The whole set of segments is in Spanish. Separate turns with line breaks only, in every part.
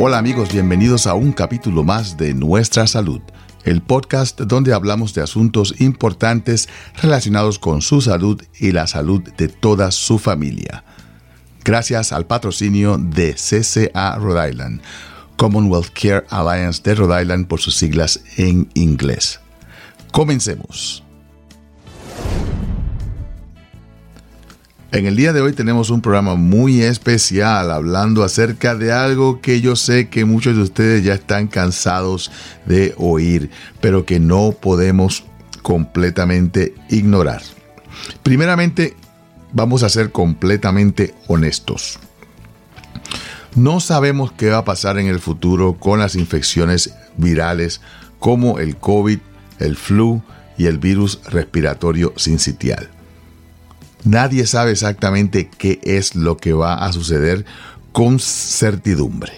Hola amigos, bienvenidos a un capítulo más de Nuestra Salud, el podcast donde hablamos de asuntos importantes relacionados con su salud y la salud de toda su familia. Gracias al patrocinio de CCA Rhode Island, Commonwealth Care Alliance de Rhode Island por sus siglas en inglés. Comencemos. En el día de hoy tenemos un programa muy especial hablando acerca de algo que yo sé que muchos de ustedes ya están cansados de oír, pero que no podemos completamente ignorar. Primeramente, vamos a ser completamente honestos. No sabemos qué va a pasar en el futuro con las infecciones virales como el COVID, el flu y el virus respiratorio sincitial. Nadie sabe exactamente qué es lo que va a suceder con certidumbre.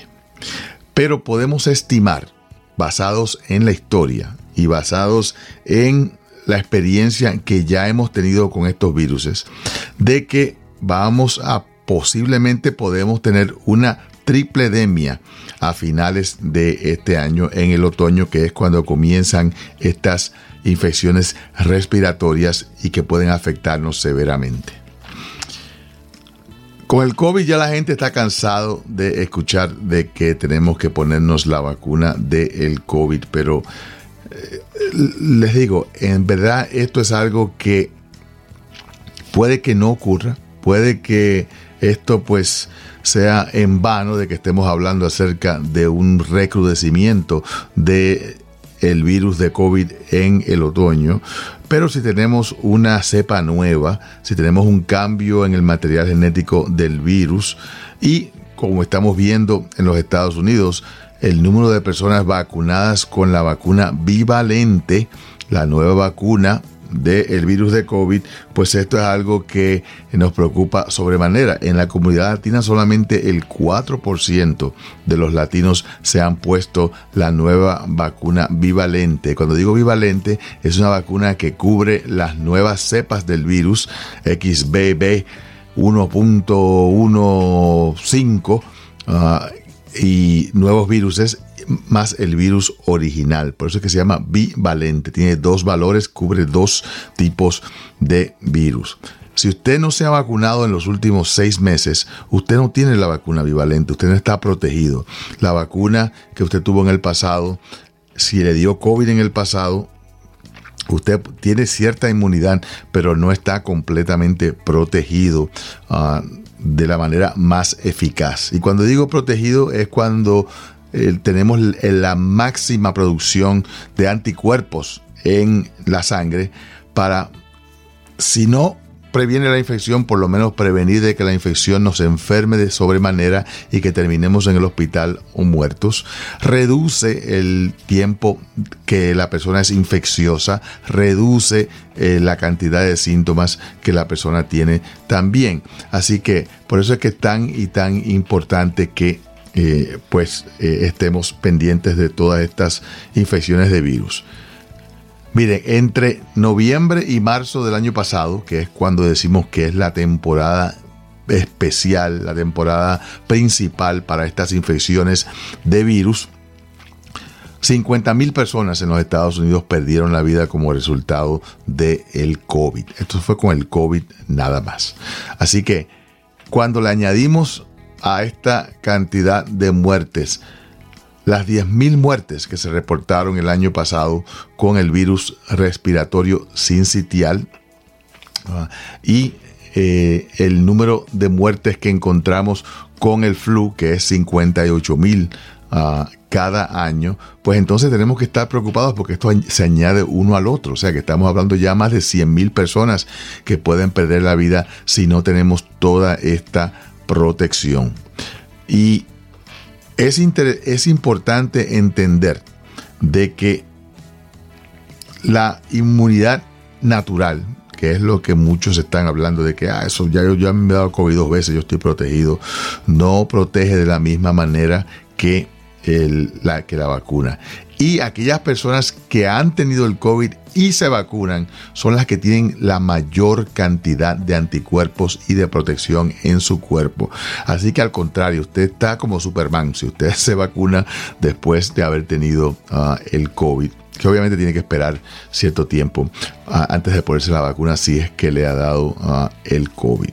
Pero podemos estimar, basados en la historia y basados en la experiencia que ya hemos tenido con estos virus, de que vamos a posiblemente podemos tener una tripledemia a finales de este año, en el otoño, que es cuando comienzan estas infecciones respiratorias y que pueden afectarnos severamente. Con el COVID ya la gente está cansado de escuchar de que tenemos que ponernos la vacuna del COVID, pero eh, les digo, en verdad esto es algo que puede que no ocurra, puede que esto pues sea en vano de que estemos hablando acerca de un recrudecimiento de el virus de COVID en el otoño, pero si tenemos una cepa nueva, si tenemos un cambio en el material genético del virus y como estamos viendo en los Estados Unidos, el número de personas vacunadas con la vacuna bivalente, la nueva vacuna del virus de COVID, pues esto es algo que nos preocupa sobremanera. En la comunidad latina solamente el 4% de los latinos se han puesto la nueva vacuna bivalente. Cuando digo bivalente, es una vacuna que cubre las nuevas cepas del virus XBB 1.15 ah, y nuevos viruses más el virus original. Por eso es que se llama bivalente. Tiene dos valores, cubre dos tipos de virus. Si usted no se ha vacunado en los últimos seis meses, usted no tiene la vacuna bivalente, usted no está protegido. La vacuna que usted tuvo en el pasado, si le dio COVID en el pasado, usted tiene cierta inmunidad, pero no está completamente protegido. Ah, de la manera más eficaz. Y cuando digo protegido es cuando tenemos la máxima producción de anticuerpos en la sangre para, si no previene la infección, por lo menos prevenir de que la infección nos enferme de sobremanera y que terminemos en el hospital o muertos. Reduce el tiempo que la persona es infecciosa, reduce eh, la cantidad de síntomas que la persona tiene también. Así que por eso es que es tan y tan importante que eh, pues eh, estemos pendientes de todas estas infecciones de virus. Miren, entre noviembre y marzo del año pasado, que es cuando decimos que es la temporada especial, la temporada principal para estas infecciones de virus, 50 mil personas en los Estados Unidos perdieron la vida como resultado del el COVID. Esto fue con el COVID nada más. Así que cuando le añadimos a esta cantidad de muertes. Las 10.000 muertes que se reportaron el año pasado con el virus respiratorio sincitial ah, y eh, el número de muertes que encontramos con el flu, que es 58.000 uh, cada año, pues entonces tenemos que estar preocupados porque esto se añade uno al otro. O sea que estamos hablando ya más de 100.000 personas que pueden perder la vida si no tenemos toda esta protección. Y es, es importante entender de que la inmunidad natural, que es lo que muchos están hablando de que, ah, eso ya yo me he dado COVID dos veces, yo estoy protegido, no protege de la misma manera que, la, que la vacuna. Y aquellas personas que han tenido el COVID y se vacunan son las que tienen la mayor cantidad de anticuerpos y de protección en su cuerpo. Así que al contrario, usted está como Superman si usted se vacuna después de haber tenido ah, el COVID que obviamente tiene que esperar cierto tiempo ah, antes de ponerse la vacuna si es que le ha dado ah, el COVID.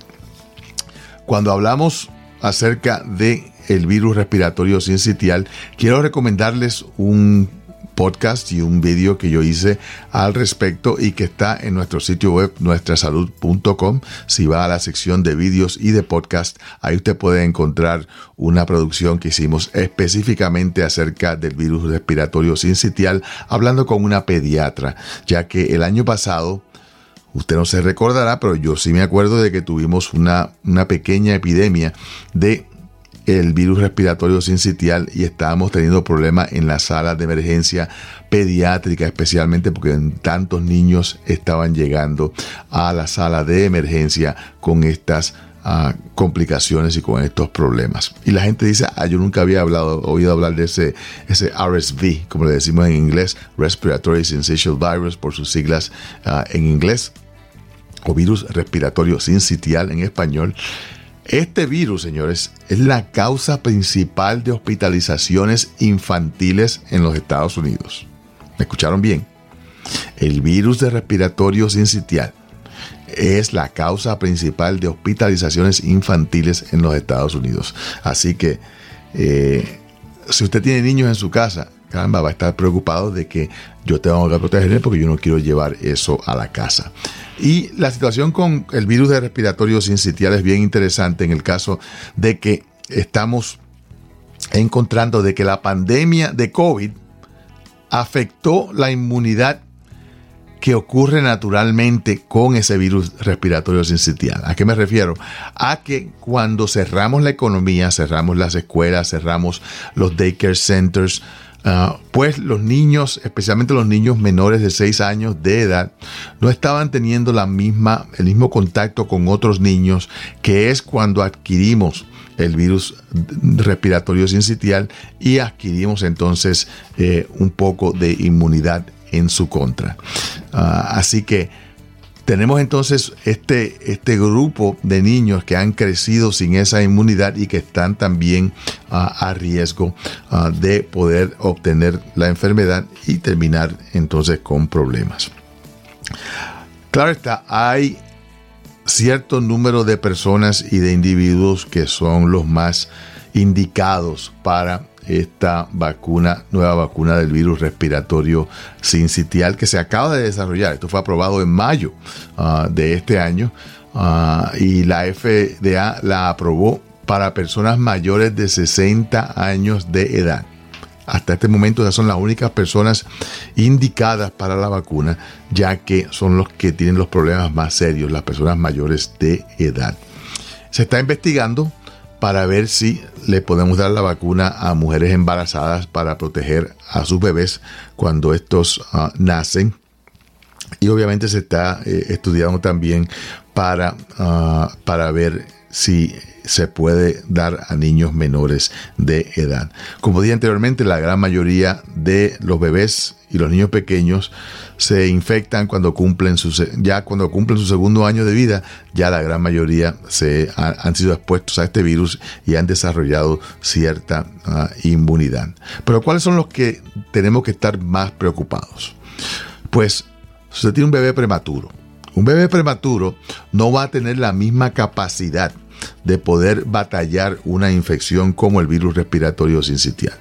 Cuando hablamos acerca de el virus respiratorio sincitial, quiero recomendarles un podcast y un vídeo que yo hice al respecto y que está en nuestro sitio web nuestrasalud.com. Si va a la sección de vídeos y de podcast, ahí usted puede encontrar una producción que hicimos específicamente acerca del virus respiratorio sincitial, hablando con una pediatra, ya que el año pasado Usted no se recordará, pero yo sí me acuerdo de que tuvimos una, una pequeña epidemia de el virus respiratorio sincitial y estábamos teniendo problemas en la sala de emergencia pediátrica, especialmente porque tantos niños estaban llegando a la sala de emergencia con estas ah, complicaciones y con estos problemas. Y la gente dice, ah, yo nunca había hablado, oído hablar de ese, ese RSV, como le decimos en inglés, Respiratory Syncytial Virus, por sus siglas ah, en inglés, o virus respiratorio sincitial en español. Este virus, señores, es la causa principal de hospitalizaciones infantiles en los Estados Unidos. ¿Me escucharon bien? El virus de respiratorio sincitial es la causa principal de hospitalizaciones infantiles en los Estados Unidos. Así que, eh, si usted tiene niños en su casa, caramba, va a estar preocupado de que yo tengo que protegerme porque yo no quiero llevar eso a la casa. Y la situación con el virus de respiratorio sincitial es bien interesante en el caso de que estamos encontrando de que la pandemia de COVID afectó la inmunidad que ocurre naturalmente con ese virus respiratorio sincitial. ¿A qué me refiero? A que cuando cerramos la economía, cerramos las escuelas, cerramos los daycare centers, Ah, pues los niños, especialmente los niños menores de 6 años de edad, no estaban teniendo la misma, el mismo contacto con otros niños, que es cuando adquirimos el virus respiratorio sincitial y adquirimos entonces eh, un poco de inmunidad en su contra. Ah, así que tenemos entonces este, este grupo de niños que han crecido sin esa inmunidad y que están también ah, a riesgo ah, de poder obtener la enfermedad y terminar entonces con problemas. Claro está, hay cierto número de personas y de individuos que son los más indicados para esta vacuna, nueva vacuna del virus respiratorio sincitial que se acaba de desarrollar. Esto fue aprobado en mayo ah, de este año ah, y la FDA la aprobó para personas mayores de 60 años de edad. Hasta este momento ya son las únicas personas indicadas para la vacuna, ya que son los que tienen los problemas más serios, las personas mayores de edad. Se está investigando para ver si le podemos dar la vacuna a mujeres embarazadas para proteger a sus bebés cuando estos ah, nacen. Y obviamente se está eh, estudiando también para, ah, para ver si se puede dar a niños menores de edad. Como dije anteriormente, la gran mayoría de los bebés y los niños pequeños se infectan cuando cumplen su, ya cuando cumplen su segundo año de vida, ya la gran mayoría se han, sido expuestos a este virus y han desarrollado cierta ah, inmunidad. Pero ¿cuáles son los que tenemos que estar más preocupados? Pues si usted tiene un bebé prematuro, un bebé prematuro no va a tener la misma capacidad de poder batallar una infección como el virus respiratorio sincitial.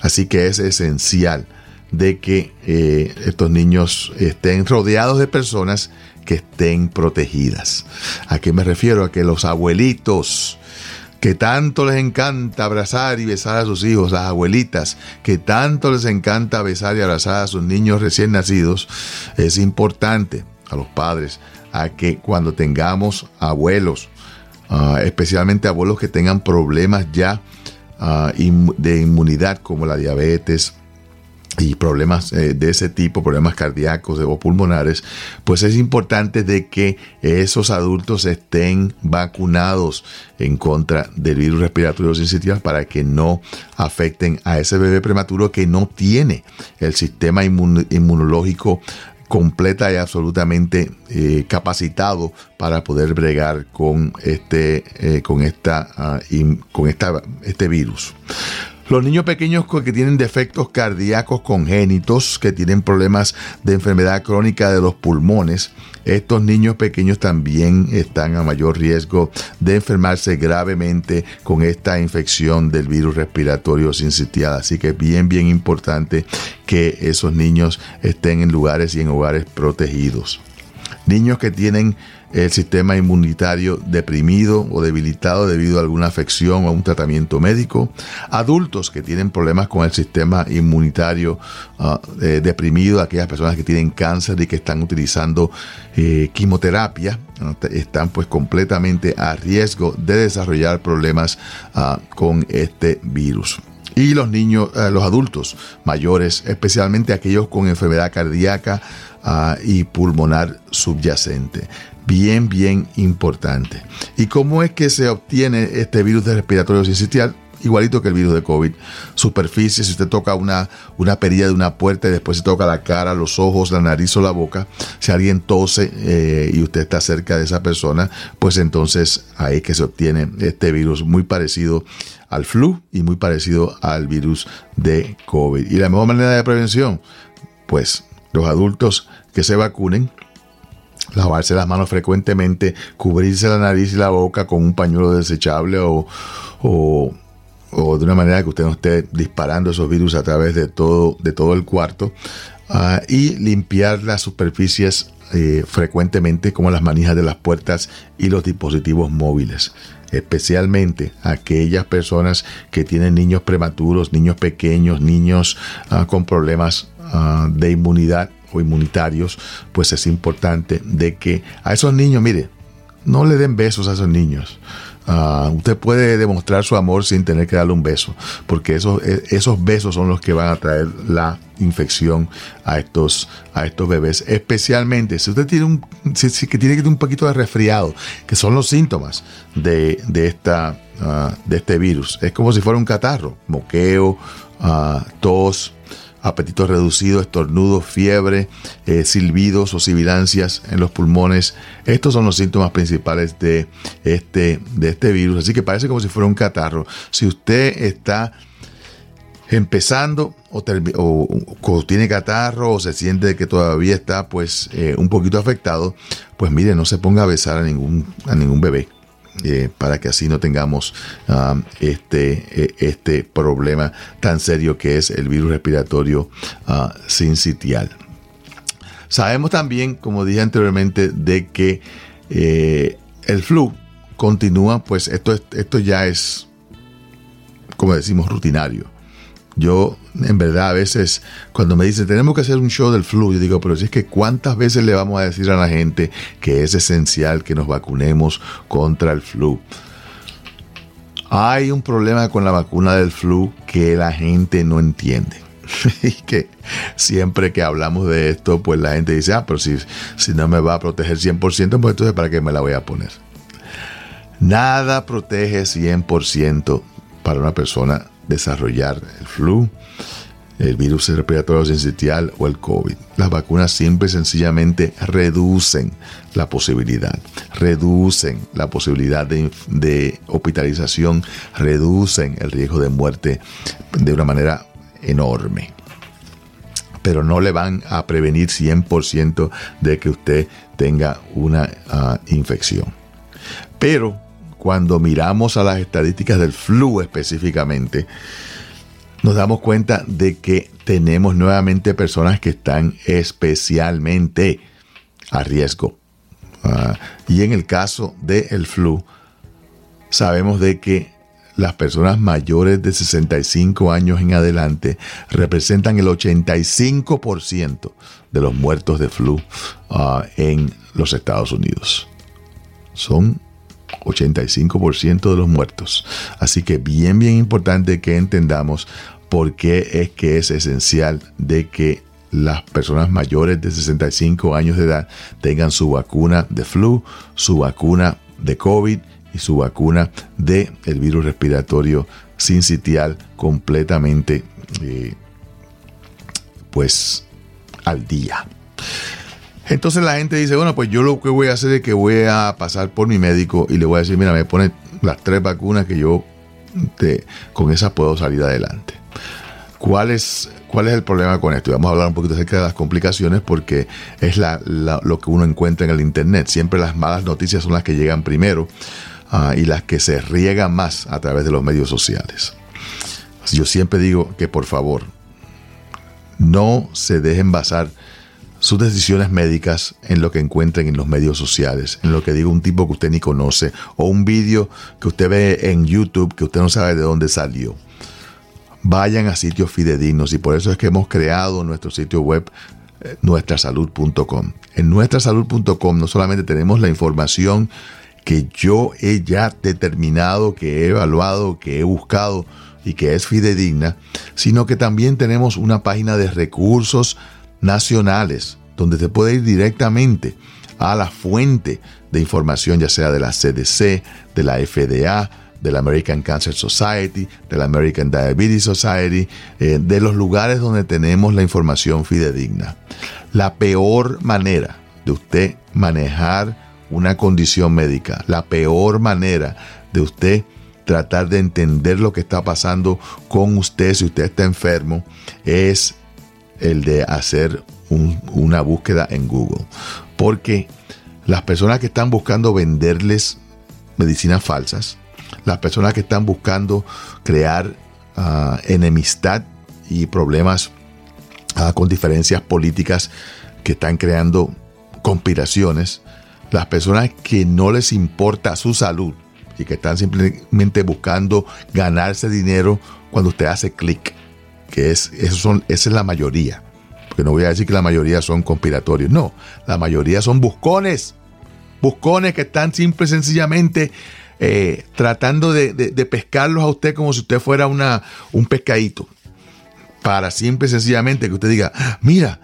Así que es esencial de que eh, estos niños estén rodeados de personas que estén protegidas. ¿A qué me refiero? A que los abuelitos, que tanto les encanta abrazar y besar a sus hijos, las abuelitas, que tanto les encanta besar y abrazar a sus niños recién nacidos, es importante a los padres a que cuando tengamos abuelos, ah, especialmente abuelos que tengan problemas ya ah, de inmunidad como la diabetes, y problemas eh, de ese tipo, problemas cardíacos o pulmonares, pues es importante de que esos adultos estén vacunados en contra del virus respiratorio sincitial para que no afecten a ese bebé prematuro que no tiene el sistema inmunológico completa y absolutamente eh, capacitado para poder bregar con este, eh, con esta, ah, con esta, este virus. Los niños pequeños que tienen defectos cardíacos congénitos, que tienen problemas de enfermedad crónica de los pulmones, estos niños pequeños también están a mayor riesgo de enfermarse gravemente con esta infección del virus respiratorio sincitial. Así que es bien, bien importante que esos niños estén en lugares y en hogares protegidos. Niños que tienen el sistema inmunitario deprimido o debilitado debido a alguna afección o a un tratamiento médico, adultos que tienen problemas con el sistema inmunitario ah, eh, deprimido, aquellas personas que tienen cáncer y que están utilizando eh, quimioterapia, están pues completamente a riesgo de desarrollar problemas ah, con este virus. Y los niños, eh, los adultos mayores, especialmente aquellos con enfermedad cardíaca y pulmonar subyacente bien, bien importante. ¿Y cómo es que se obtiene este virus de respiratorio sincitial? Igualito que el virus de COVID. Superficie, si usted toca una, una perilla de una puerta y después se toca la cara, los ojos, la nariz o la boca, si alguien tose eh, y usted está cerca de esa persona, pues entonces ahí es que se obtiene este virus muy parecido al flu y muy parecido al virus de COVID. ¿Y la mejor manera de prevención? Pues los adultos que se vacunen lavarse las manos frecuentemente, cubrirse la nariz y la boca con un pañuelo desechable o, o, de una manera que usted no esté disparando esos virus a través de todo, de todo el cuarto. Ah, y limpiar las superficies eh, frecuentemente como las manijas de las puertas y los dispositivos móviles especialmente aquellas personas que tienen niños prematuros, niños pequeños, niños ah, con problemas ah, de inmunidad o inmunitarios, pues es importante de que a esos niños, mire, no le den besos a esos niños. Ah, usted puede demostrar su amor sin tener que darle un beso, porque esos, e, esos besos son los que van a traer la infección a estos, a estos bebés. Especialmente si usted tiene un, si, que tiene un poquito de resfriado, que son los síntomas de, esta, ah, de este virus. Es como si fuera un catarro, moqueo, uh, tos, apetito reducido, estornudos, fiebre, eh, silbidos o sibilancias en los pulmones. Estos son los síntomas principales de este, de este virus. Así que parece como si fuera un catarro. Si usted está empezando o, tiene catarro o se siente que todavía está pues eh, un poquito afectado, pues mire, no se ponga a besar a ningún, a ningún bebé. Eh, para que así no tengamos um, este, eh, este problema tan serio que es el virus respiratorio uh, sincitial. Sabemos también, como dije anteriormente, de que eh, el flu continúa, pues esto, esto ya es, como decimos, rutinario. Yo, en verdad, a veces, cuando me dicen, tenemos que hacer un show del flu, yo digo, pero si es que cuántas veces le vamos a decir a la gente que es esencial que nos vacunemos contra el flu. Hay un problema con la vacuna del flu que la gente no entiende. y que siempre que hablamos de esto, pues la gente dice, ah, pero si, si no me va a proteger 100%, pues entonces ¿para qué me la voy a poner? Nada protege 100% para una persona desarrollar el flu, el virus respiratorio sincitial o el COVID. Las vacunas siempre sencillamente reducen la posibilidad, reducen la posibilidad de, hospitalización, reducen el riesgo de muerte de una manera enorme. Pero no le van a prevenir 100% de que usted tenga una ah, infección. Pero cuando miramos a las estadísticas del flu específicamente, nos damos cuenta de que tenemos nuevamente personas que están especialmente a riesgo. Ah, y en el caso del flu, sabemos de que las personas mayores de 65 años en adelante representan el 85% de los muertos de flu ah, en los Estados Unidos. Son 85% de los muertos. Así que bien, bien importante que entendamos por qué es que es esencial de que las personas mayores de 65 años de edad tengan su vacuna de flu, su vacuna de COVID y su vacuna de el virus respiratorio sincitial completamente eh, pues al día. Entonces la gente dice, bueno, pues yo lo que voy a hacer es que voy a pasar por mi médico y le voy a decir, mira, me pone las tres vacunas que yo con esas puedo salir adelante. ¿Cuál es, ¿Cuál es el problema con esto? Y vamos a hablar un poquito acerca de las complicaciones porque es lo que uno encuentra en el Internet. Siempre las malas noticias son las que llegan primero ah, y las que se riegan más a través de los medios sociales. Yo siempre digo que por favor, no se dejen basar sus decisiones médicas en lo que encuentren en los medios sociales, en lo que diga un tipo que usted ni conoce, o un vídeo que usted ve en YouTube que usted no sabe de dónde salió. Vayan a sitios fidedignos y por eso es que hemos creado nuestro sitio web eh, nuestrasalud.com. En nuestrasalud.com no solamente tenemos la información que yo he ya determinado, que he evaluado, que he buscado y que es fidedigna, sino que también tenemos una página de recursos nacionales, donde se puede ir directamente a la fuente de información, ya sea de la CDC, de la FDA, de la American Cancer Society, de la American Diabetes Society, eh, de los lugares donde tenemos la información fidedigna. La peor manera de usted manejar una condición médica, la peor manera de usted tratar de entender lo que está pasando con usted si usted está enfermo, es el de hacer una búsqueda en Google. Porque las personas que están buscando venderles medicinas falsas, las personas que están buscando crear ah, enemistad y problemas ah, con diferencias políticas que están creando conspiraciones, las personas que no les importa su salud y que están simplemente buscando ganarse dinero cuando usted hace clic que es, son, esa es la mayoría. Porque no voy a decir que la mayoría son conspiratorios, no, la mayoría son buscones, buscones que están simple y sencillamente eh, tratando de, pescarlos a usted como si usted fuera una, un pescadito. Para simple y sencillamente que usted diga, mira,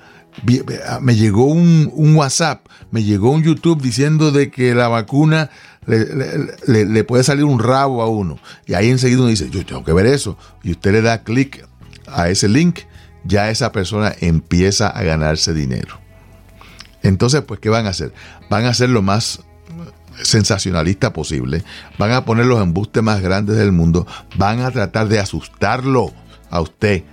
me llegó un, un, WhatsApp, me llegó un YouTube diciendo de que la vacuna le, le, puede salir un rabo a uno. Y ahí enseguida uno dice, yo tengo que ver eso. Y usted le da clic a ese link, ya esa persona empieza a ganarse dinero. Entonces, pues, ¿qué van a hacer? Van a hacer lo más sensacionalista posible, van a poner los embustes más grandes del mundo, van a tratar de asustarlo a usted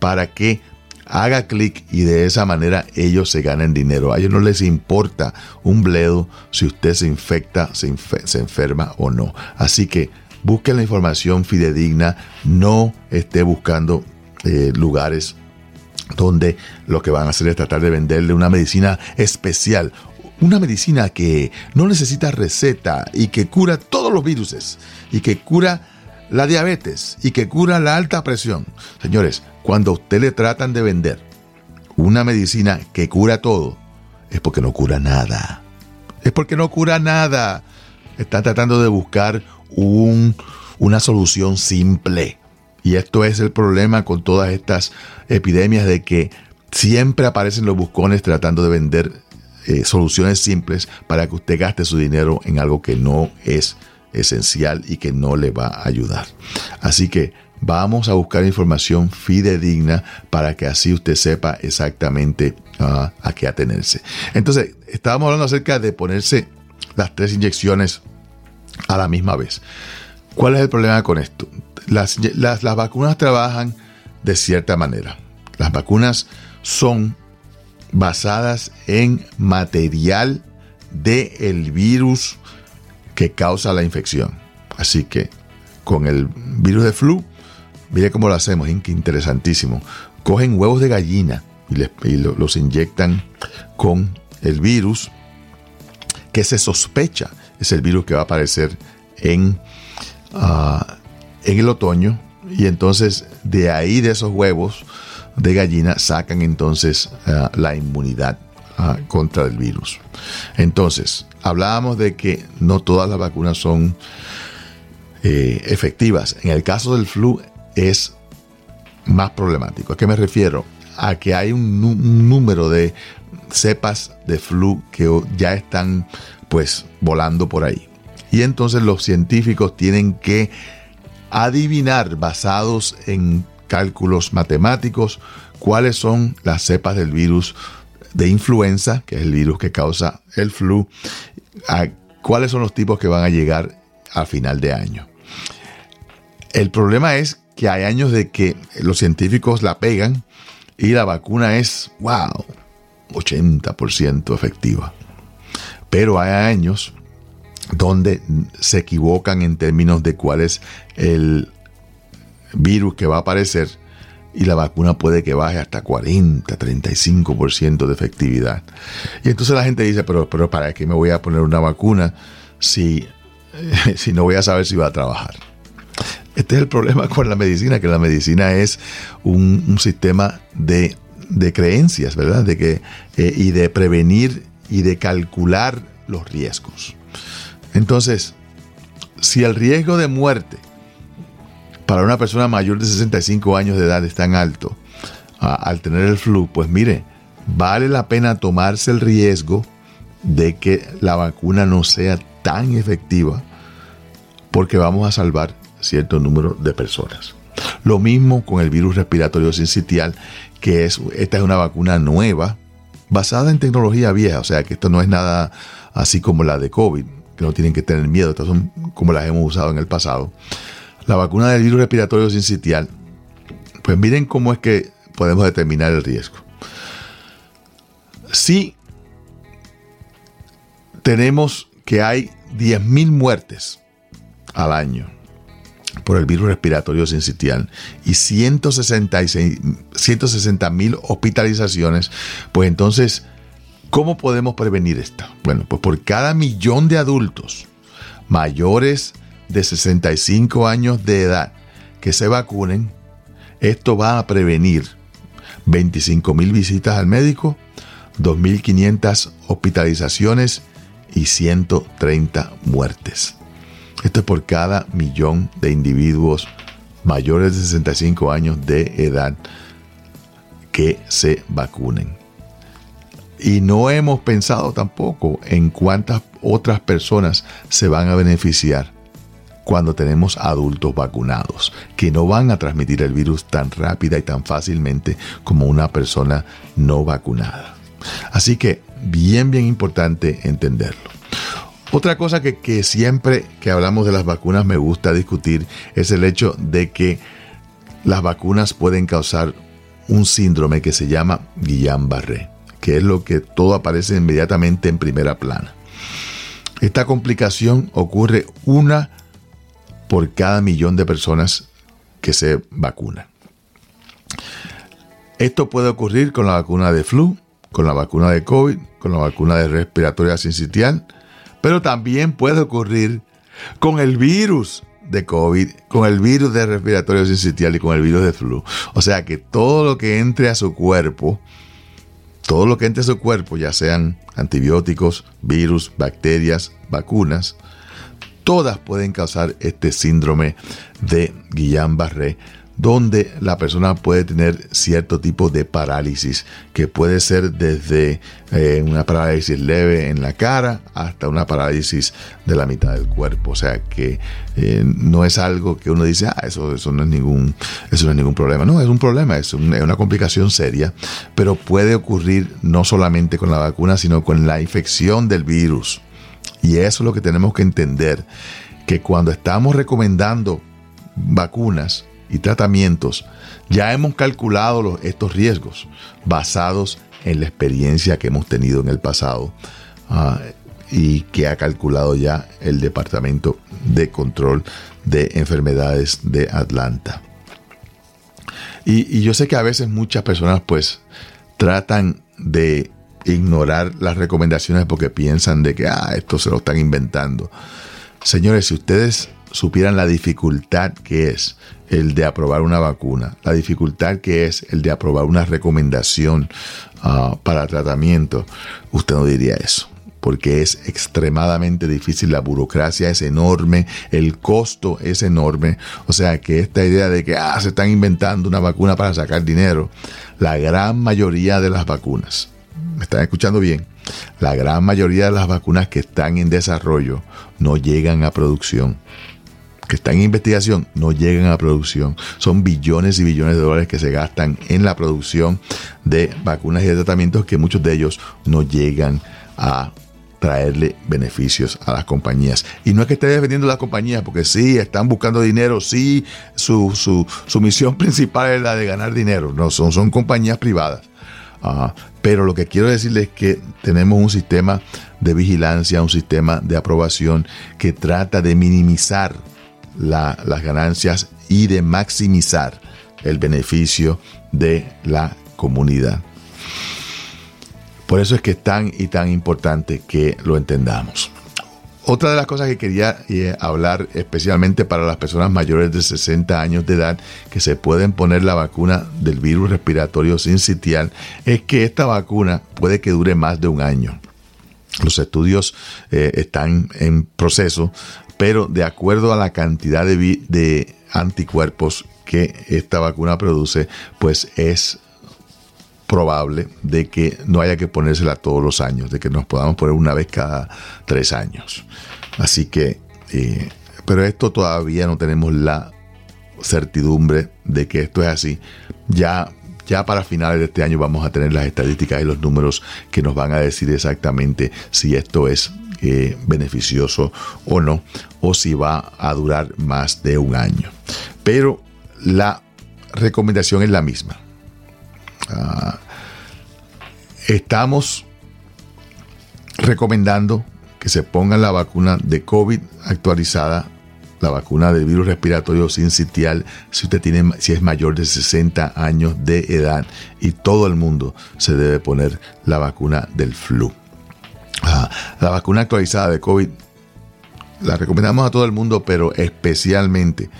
para que haga clic y de esa manera ellos se ganen dinero. A ellos no les importa un bledo si usted se infecta, se, se enferma o no. Así que busquen la información fidedigna, no esté buscando eh, lugares donde lo que van a hacer es tratar de venderle una medicina especial, una medicina que no necesita receta y que cura todos los virus y que cura la diabetes y que cura la alta presión. Señores, cuando a usted le tratan de vender una medicina que cura todo, es porque no cura nada. Es porque no cura nada. Están tratando de buscar un, una solución simple. Y esto es el problema con todas estas epidemias de que siempre aparecen los buscones tratando de vender eh, soluciones simples para que usted gaste su dinero en algo que no es esencial y que no le va a ayudar. Así que vamos a buscar información fidedigna para que así usted sepa exactamente ah, a qué atenerse. Entonces, estábamos hablando acerca de ponerse las tres inyecciones a la misma vez. ¿Cuál es el problema con esto? Las, vacunas trabajan de cierta manera. Las vacunas son basadas en material del el virus que causa la infección. Así que con el virus de flu, mire cómo lo hacemos, interesantísimo. Cogen huevos de gallina y, los inyectan con el virus que se sospecha es el virus que va a aparecer en, ah, en el otoño y entonces de ahí de esos huevos de gallina sacan entonces ah, la inmunidad ah, contra el virus. Entonces, hablábamos de que no todas las vacunas son eh, efectivas. En el caso del flu es más problemático. ¿A qué me refiero? A que hay un, número de cepas de flu que ya están pues volando por ahí. Y entonces los científicos tienen que adivinar basados en cálculos matemáticos cuáles son las cepas del virus de influenza, que es el virus que causa el flu, cuáles son los tipos que van a llegar a final de año. El problema es que hay años de que los científicos la pegan y la vacuna es, wow, 80% efectiva. Pero hay años donde se equivocan en términos de cuál es el virus que va a aparecer y la vacuna puede que baje hasta 40, 35% de efectividad. Y entonces la gente dice, pero, pero ¿para qué me voy a poner una vacuna si, si no voy a saber si va a trabajar? Este es el problema con la medicina, que la medicina es un, sistema de, creencias, ¿verdad? De que, eh, y de prevenir y de calcular los riesgos. Entonces, si el riesgo de muerte para una persona mayor de 65 años de edad es tan alto al tener el flu, pues mire, vale la pena tomarse el riesgo de que la vacuna no sea tan efectiva porque vamos a salvar cierto número de personas. Lo mismo con el virus respiratorio sincitial, que es, esta es una vacuna nueva, basada en tecnología vieja, o sea que esto no es nada así como la de COVID, que no tienen que tener miedo, estas son como las hemos usado en el pasado. La vacuna del virus respiratorio sincitial, pues miren cómo es que podemos determinar el riesgo. Si tenemos que hay 10.000 muertes al año por el virus respiratorio sincitial y 160 mil hospitalizaciones, pues entonces, ¿cómo podemos prevenir esto? Bueno, pues por cada millón de adultos mayores de 65 años de edad que se vacunen, esto va a prevenir 25 mil visitas al médico, 2.500 hospitalizaciones y 130 muertes. Esto es por cada millón de individuos mayores de 65 años de edad que se vacunen. Y no hemos pensado tampoco en cuántas otras personas se van a beneficiar cuando tenemos adultos vacunados, que no van a transmitir el virus tan rápida y tan fácilmente como una persona no vacunada. Así que bien, bien importante entenderlo. Otra cosa que, siempre que hablamos de las vacunas me gusta discutir es el hecho de que las vacunas pueden causar un síndrome que se llama Guillain-Barré, que es lo que todo aparece inmediatamente en primera plana. Esta complicación ocurre una por cada millón de personas que se vacunan. Esto puede ocurrir con la vacuna de flu, con la vacuna de COVID, con la vacuna de respiratoria sincitial, pero también puede ocurrir con el virus de COVID, con el virus de respiratorio sincitial y con el virus de flu. O sea que todo lo que entre a su cuerpo, todo lo que entre su cuerpo, ya sean antibióticos, virus, bacterias, vacunas, todas pueden causar este síndrome de Guillain-Barré donde la persona puede tener cierto tipo de parálisis, que puede ser desde eh, una parálisis leve en la cara hasta una parálisis de la mitad del cuerpo. O sea que eh, no es algo que uno dice, ah, eso, eso, no es ningún, eso no es ningún problema. No, es un problema, es, es una complicación seria, pero puede ocurrir no solamente con la vacuna, sino con la infección del virus. Y eso es lo que tenemos que entender, que cuando estamos recomendando vacunas, y tratamientos, ya hemos calculado estos riesgos basados en la experiencia que hemos tenido en el pasado ah, y que ha calculado ya el Departamento de Control de Enfermedades de Atlanta. Y, yo sé que a veces muchas personas pues tratan de ignorar las recomendaciones porque piensan de que ah, esto se lo están inventando. Señores, si ustedes supieran la dificultad que es el de aprobar una vacuna, la dificultad que es el de aprobar una recomendación ah, para tratamiento, usted no diría eso. porque es extremadamente difícil, la burocracia es enorme, el costo es enorme, o sea que esta idea de que ah, se están inventando una vacuna para sacar dinero, la gran mayoría de las vacunas, ¿me están escuchando bien? La gran mayoría de las vacunas que están en desarrollo no llegan a producción que están en investigación no llegan a producción. Son billones y billones de dólares que se gastan en la producción de vacunas y de tratamientos que muchos de ellos no llegan a traerle beneficios a las compañías. Y no es que esté defendiendo las compañías, porque sí, están buscando dinero, sí, su, su, misión principal es la de ganar dinero, no, son, son compañías privadas. Ah, pero lo que quiero decirles es que tenemos un sistema de vigilancia, un sistema de aprobación que trata de minimizar las ganancias y de maximizar el beneficio de la comunidad. Por eso es que es tan y tan importante que lo entendamos. Otra de las cosas que quería eh, hablar especialmente para las personas mayores de 60 años de edad que se pueden poner la vacuna del virus respiratorio sincitial es que esta vacuna puede que dure más de un año. Los estudios eh, están en proceso pero de acuerdo a la cantidad de, anticuerpos que esta vacuna produce, pues es probable de que no haya que ponérsela todos los años, de que nos podamos poner una vez cada tres años. Así que, eh, pero esto todavía no tenemos la certidumbre de que esto es así. Ya, ya para finales de este año vamos a tener las estadísticas y los números que nos van a decir exactamente si esto es eh, beneficioso o no, o si va a durar más de un año. Pero la recomendación es la misma. Ah, estamos recomendando que se pongan la vacuna de COVID actualizada, la vacuna del virus respiratorio sincitial, si usted tiene, si es mayor de 60 años de edad, y todo el mundo se debe poner la vacuna del flu. Ah, la vacuna actualizada de COVID la recomendamos a todo el mundo, pero especialmente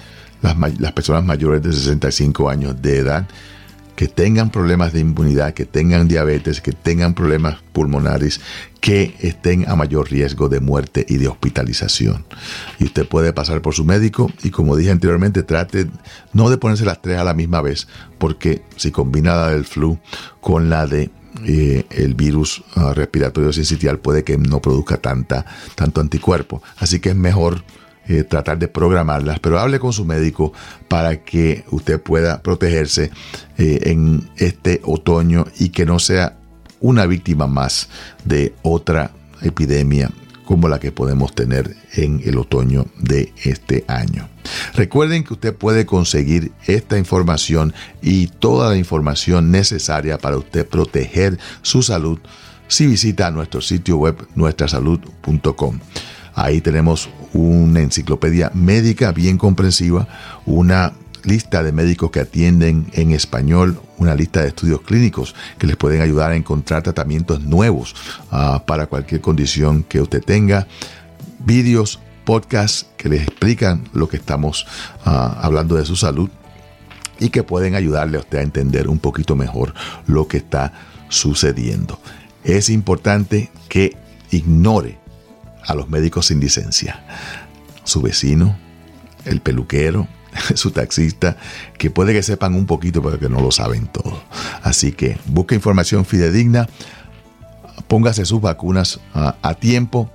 las, las, personas mayores de 65 años de edad que tengan problemas de inmunidad, que tengan diabetes, que tengan problemas pulmonares, que estén a mayor riesgo de muerte y de hospitalización. Y usted puede pasar por su médico y como dije anteriormente, trate no de ponerse las tres a la misma vez, porque si combina la del flu con la de eh, el virus ah, respiratorio sincitial puede que no produzca tanta, tanto anticuerpo. Así que es mejor eh, tratar de programarlas, pero hable con su médico para que usted pueda protegerse eh, en este otoño y que no sea una víctima más de otra epidemia como la que podemos tener en el otoño de este año. Recuerden que usted puede conseguir esta información y toda la información necesaria para usted proteger su salud si visita nuestro sitio web nuestrasalud.com. Ahí tenemos una enciclopedia médica bien comprensiva, una lista de médicos que atienden en español, una lista de estudios clínicos que les pueden ayudar a encontrar tratamientos nuevos ah, para cualquier condición que usted tenga, vídeos, podcasts que les explican lo que estamos ah, hablando de su salud y que pueden ayudarle a usted a entender un poquito mejor lo que está sucediendo. Es importante que ignore a los médicos sin licencia, su vecino, el peluquero, su taxista, que puede que sepan un poquito, pero que no lo saben todo. Así que busque información fidedigna, póngase sus vacunas a, a tiempo,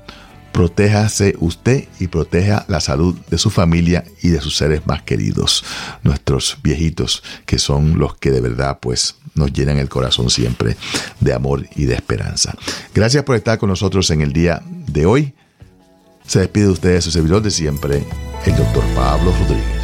protéjase usted y proteja la salud de su familia y de sus seres más queridos, nuestros viejitos, que son los que de verdad pues nos llenan el corazón siempre de amor y de esperanza. Gracias por estar con nosotros en el día de hoy. Se despide de ustedes su servidor de siempre, el doctor Pablo Rodríguez.